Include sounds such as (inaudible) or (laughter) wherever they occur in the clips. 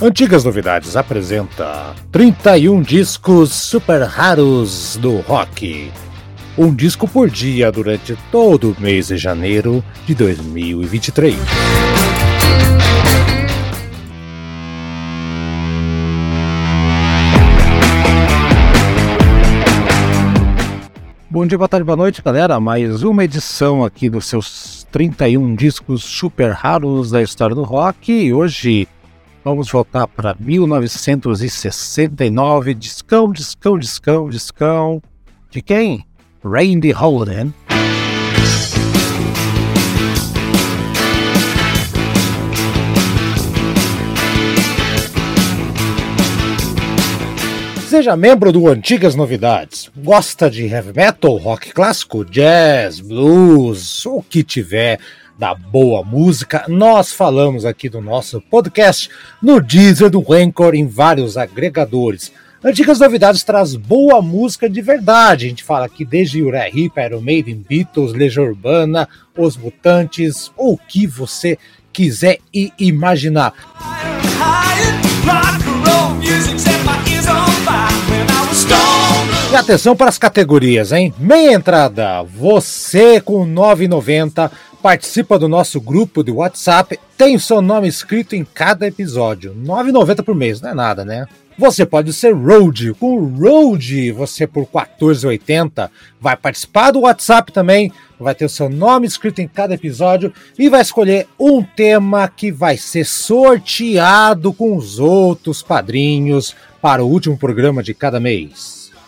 Antigas Novidades apresenta 31 discos super raros do rock. Um disco por dia durante todo o mês de janeiro de 2023. Bom dia, boa tarde, boa noite, galera. Mais uma edição aqui dos seus 31 discos super raros da história do rock. E hoje Vamos voltar para 1969. Discão, discão, discão, discão. De quem? Randy Holden. Seja membro do Antigas Novidades. Gosta de heavy metal, rock clássico, jazz, blues, o que tiver da boa música, nós falamos aqui do nosso podcast no Deezer do Rancor em vários agregadores. Antigas Novidades traz boa música de verdade. A gente fala aqui desde Uriah Heep, Iron Maiden, Beatles, Legião Urbana, Os Mutantes, ou o que você quiser e imaginar. E atenção para as categorias, hein? Meia entrada, você com 9,90 participa do nosso grupo de WhatsApp, tem o seu nome escrito em cada episódio. R$ 9,90 por mês, não é nada, né? Você pode ser Road. Com Road, você por R$ 14,80 vai participar do WhatsApp também, vai ter o seu nome escrito em cada episódio e vai escolher um tema que vai ser sorteado com os outros padrinhos para o último programa de cada mês.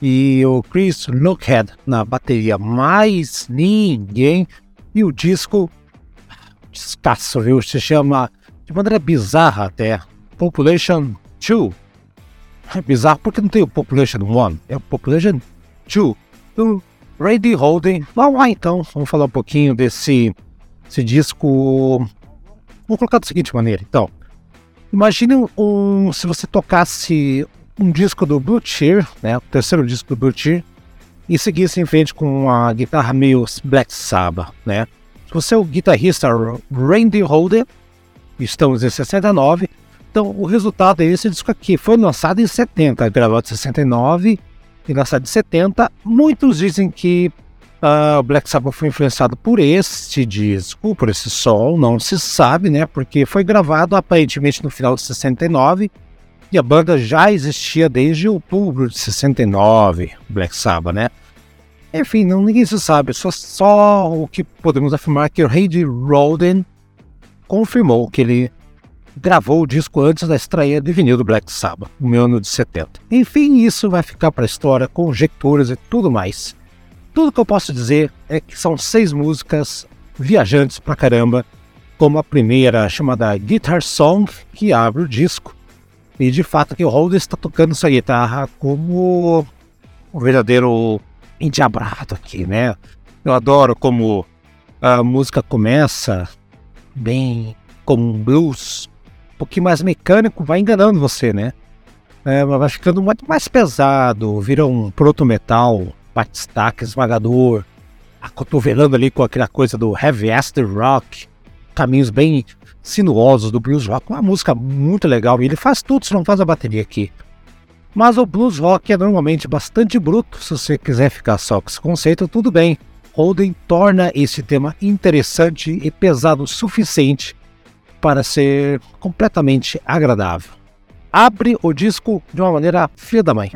e o Chris Lookhead na bateria, mais ninguém. E o disco, descasso, viu? Se chama, de maneira bizarra até, Population 2. É bizarro porque não tem o Population 1, é o Population 2. Do Randy Holden. Vamos lá então, vamos falar um pouquinho desse, desse disco. Vou colocar da seguinte maneira, então. Imagine um, se você tocasse um disco do Blue Cheer, né, o terceiro disco do Blue Cheer, e seguisse em frente com a guitarra meio Black Sabbath, né? Se você é o guitarrista Randy Holder, estamos em 69, então o resultado é esse disco aqui. Foi lançado em 70, gravado em 69 e lançado em 70. Muitos dizem que uh, o Black Sabbath foi influenciado por este disco, por esse som, não se sabe, né? Porque foi gravado aparentemente no final de 69 e a banda já existia desde outubro de 69, Black Sabbath, né? Enfim, não, ninguém se sabe, só, só o que podemos afirmar é que o Randy Roden confirmou que ele gravou o disco antes da estreia de vinil do Black Sabbath, no ano de 70. Enfim, isso vai ficar para a história, conjecturas e tudo mais. Tudo que eu posso dizer é que são seis músicas viajantes pra caramba, como a primeira chamada Guitar Song, que abre o disco, e de fato que o Holden está tocando sua guitarra como um verdadeiro endiabrado aqui, né? Eu adoro como a música começa bem como um blues, um pouquinho mais mecânico, vai enganando você, né? É, vai ficando muito mais pesado, vira um proto-metal, bate-staque esmagador, acotovelando ali com aquela coisa do heavy acid rock, caminhos bem sinuosos do blues rock, uma música muito legal. E ele faz tudo, se não faz a bateria aqui. Mas o blues rock é normalmente bastante bruto. Se você quiser ficar só com esse conceito, tudo bem. Holden torna esse tema interessante e pesado o suficiente para ser completamente agradável. Abre o disco de uma maneira filha da mãe.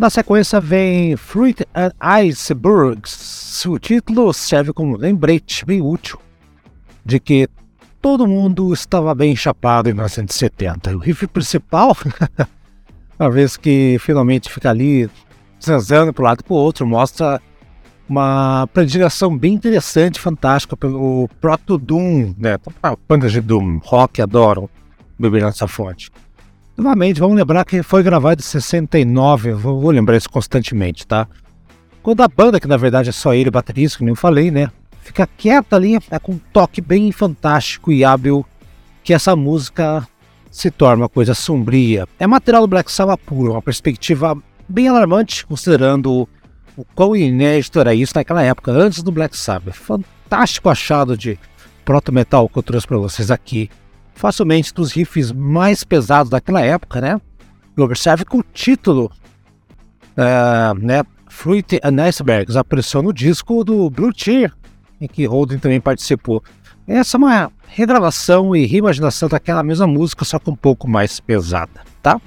Na sequência vem Fruit and Icebergs. O título serve como lembrete bem útil de que todo mundo estava bem chapado em 1970. O riff principal, (laughs) uma vez que finalmente fica ali transando para um lado e para o outro, mostra uma predileção bem interessante, fantástica pelo Proto Doom, né? Bandas de Doom, rock adoram beber nessa fonte. Novamente, vamos lembrar que foi gravado em 69, vou, vou lembrar isso constantemente, tá? Quando a banda, que na verdade é só ele, baterista, como eu falei, né? Fica quieta ali, é com um toque bem fantástico e hábil que essa música se torna uma coisa sombria. É material do Black Sabbath puro, uma perspectiva bem alarmante, considerando o quão inédito era isso naquela época, antes do Black Sabbath. Fantástico achado de proto-metal que eu trouxe para vocês aqui facilmente dos riffs mais pesados daquela época, né? E observe que o título, uh, né, Fruit and Icebergs, apareceu no disco do Blue Cheer, em que Holden também participou. Essa é uma regravação e reimaginação daquela mesma música, só que um pouco mais pesada, tá?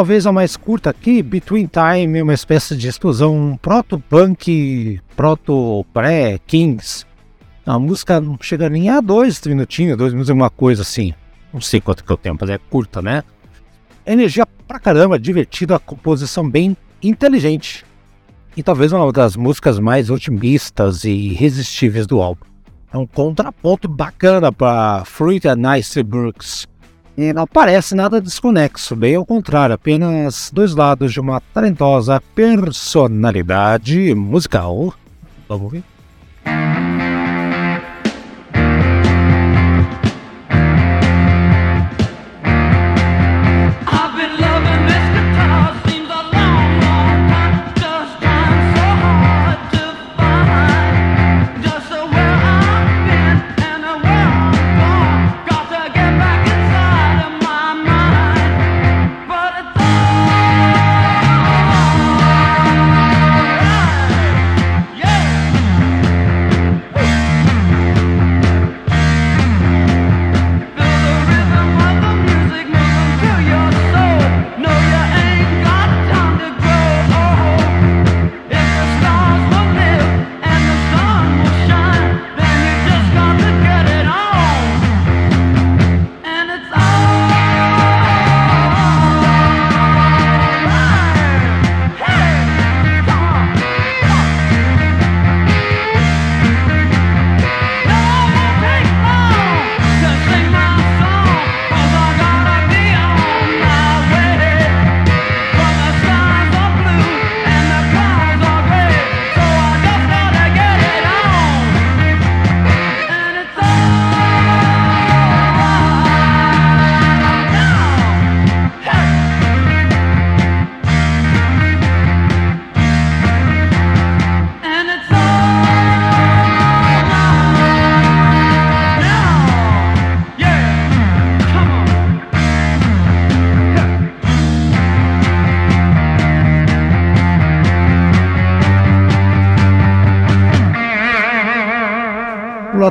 Talvez a mais curta aqui, Between Time, uma espécie de explosão proto-punk, proto-pré-Kings. A música não chega nem a dois minutinhos, dois minutos é uma coisa assim. Não sei quanto que é o tempo, mas é curta, né? Energia pra caramba, divertida, composição bem inteligente. E talvez uma das músicas mais otimistas e irresistíveis do álbum. É um contraponto bacana para Fruit and Ice Brooks e não parece nada desconexo, bem ao contrário, apenas dois lados de uma talentosa personalidade musical. Vamos ver?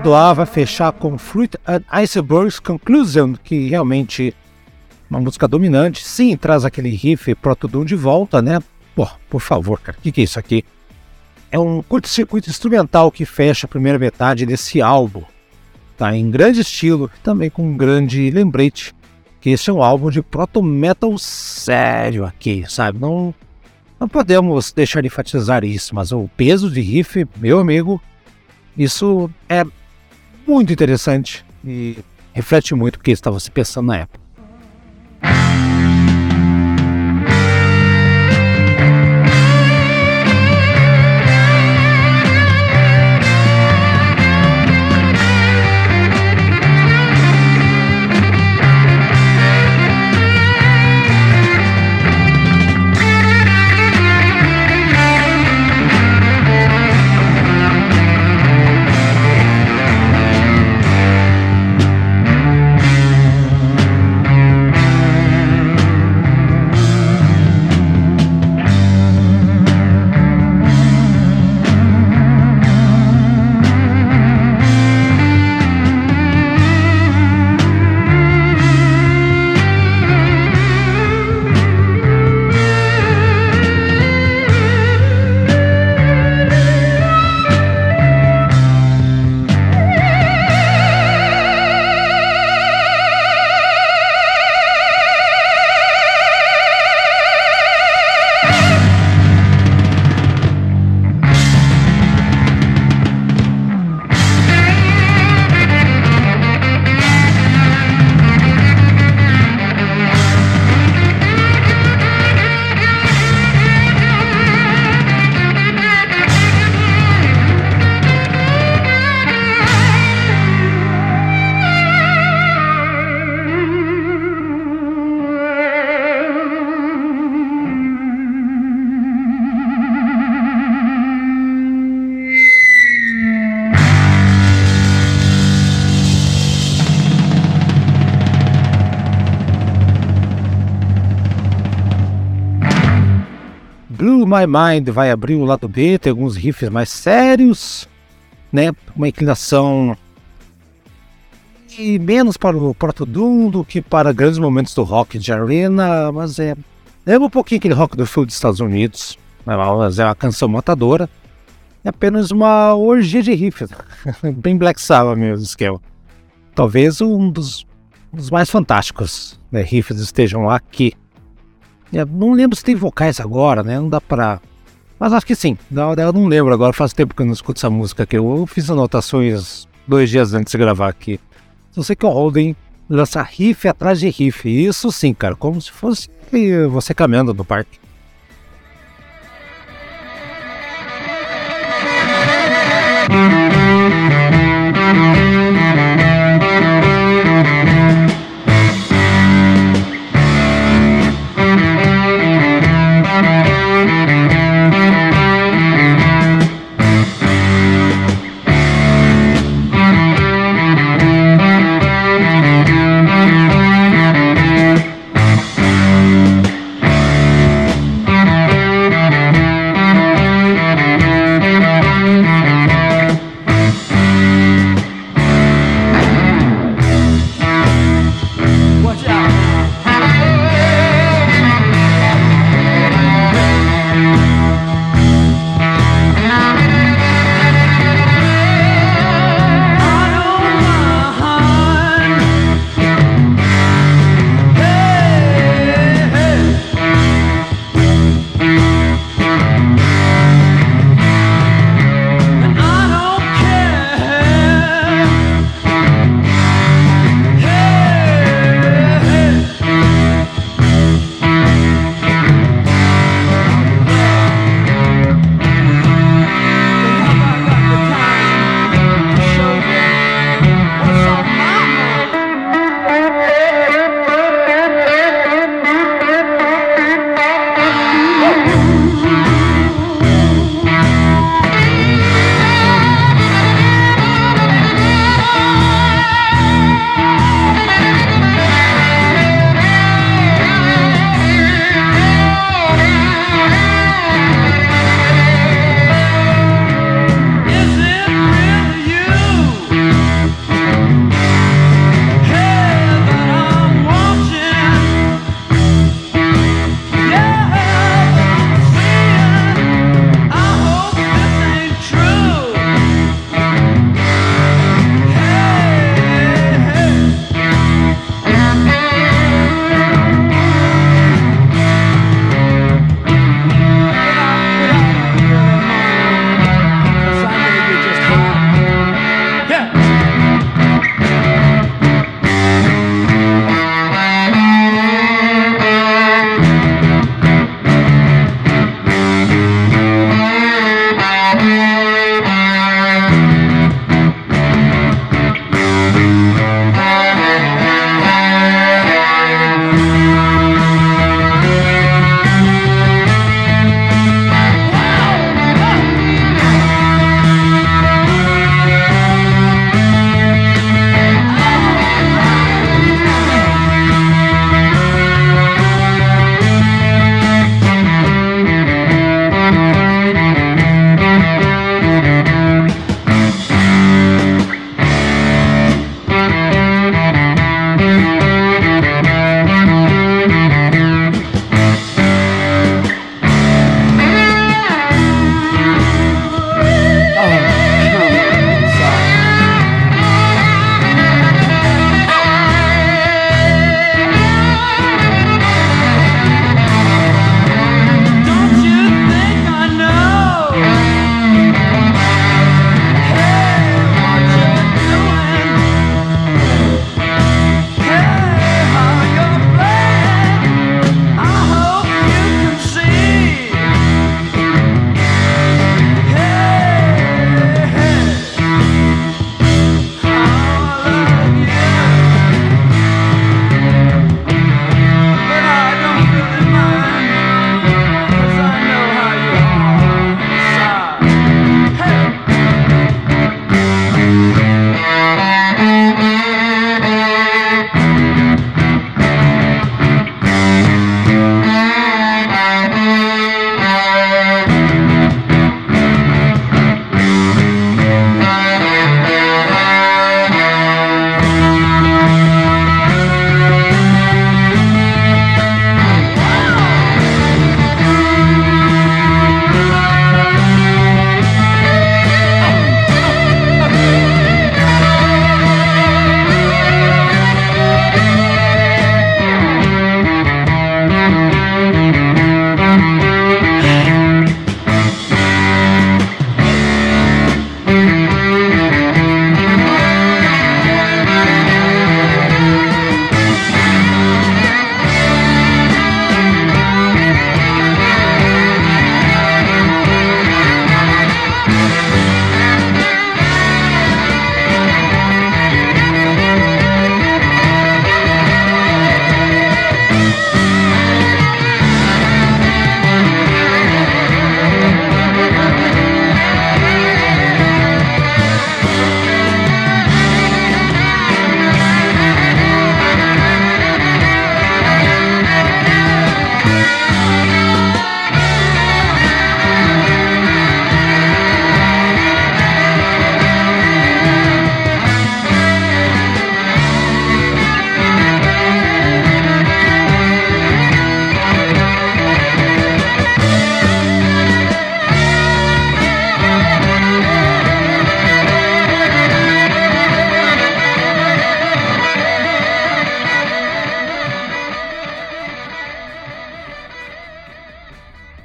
Lado A vai fechar com Fruit and Icebergs Conclusion, que realmente uma música dominante. Sim, traz aquele riff Proto Doom de volta, né? Pô, por favor, cara, o que, que é isso aqui? É um curto-circuito instrumental que fecha a primeira metade desse álbum. Tá em grande estilo, também com um grande lembrete que esse é um álbum de proto metal sério aqui, sabe? Não, não podemos deixar de enfatizar isso, mas o peso de riff, meu amigo, isso é muito interessante e reflete muito o que estava se pensando na época. My Mind vai abrir o lado B, tem alguns riffs mais sérios, né? Uma inclinação e menos para o Proto Doom do que para grandes momentos do rock de arena, mas é Lembra um pouquinho aquele rock do sul dos Estados Unidos, mas é uma canção matadora. É apenas uma orgia de riffs, (laughs) bem Black Sabbath mesmo, esquema. Talvez um dos, dos mais fantásticos né, riffs estejam aqui. É, não lembro se tem vocais agora, né? Não dá pra. Mas acho que sim. Da hora eu não lembro agora, faz tempo que eu não escuto essa música aqui. Eu fiz anotações dois dias antes de gravar aqui. Só sei que o Holden lança riff atrás de riff. Isso sim, cara, como se fosse você caminhando no parque.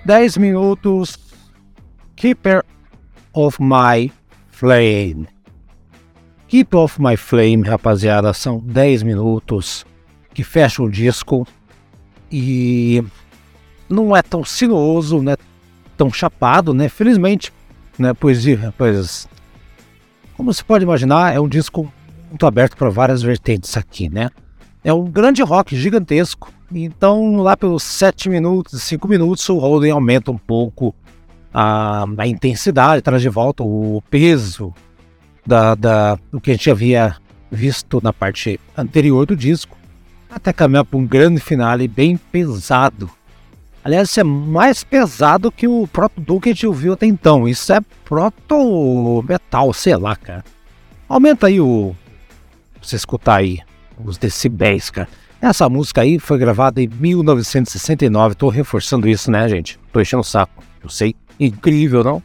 10 minutos Keeper of My Flame. Keep of My Flame, rapaziada, são 10 minutos que fecham o disco e não é tão sinuoso, né? Tão chapado, né? Felizmente, né? Pois, pois como você pode imaginar, é um disco muito aberto para várias vertentes aqui, né? É um grande rock gigantesco. Então, lá pelos 7 minutos, 5 minutos, o Holden aumenta um pouco a, a intensidade, traz de volta o peso da, da, do que a gente havia visto na parte anterior do disco, até caminhar para um grande finale bem pesado. Aliás, isso é mais pesado que o proto Doom que a gente ouviu até então. Isso é proto metal, sei lá, cara. Aumenta aí o. Pra você escutar aí os decibéis, cara. Essa música aí foi gravada em 1969. Tô reforçando isso, né, gente? Tô enchendo o saco. Eu sei. Incrível, não?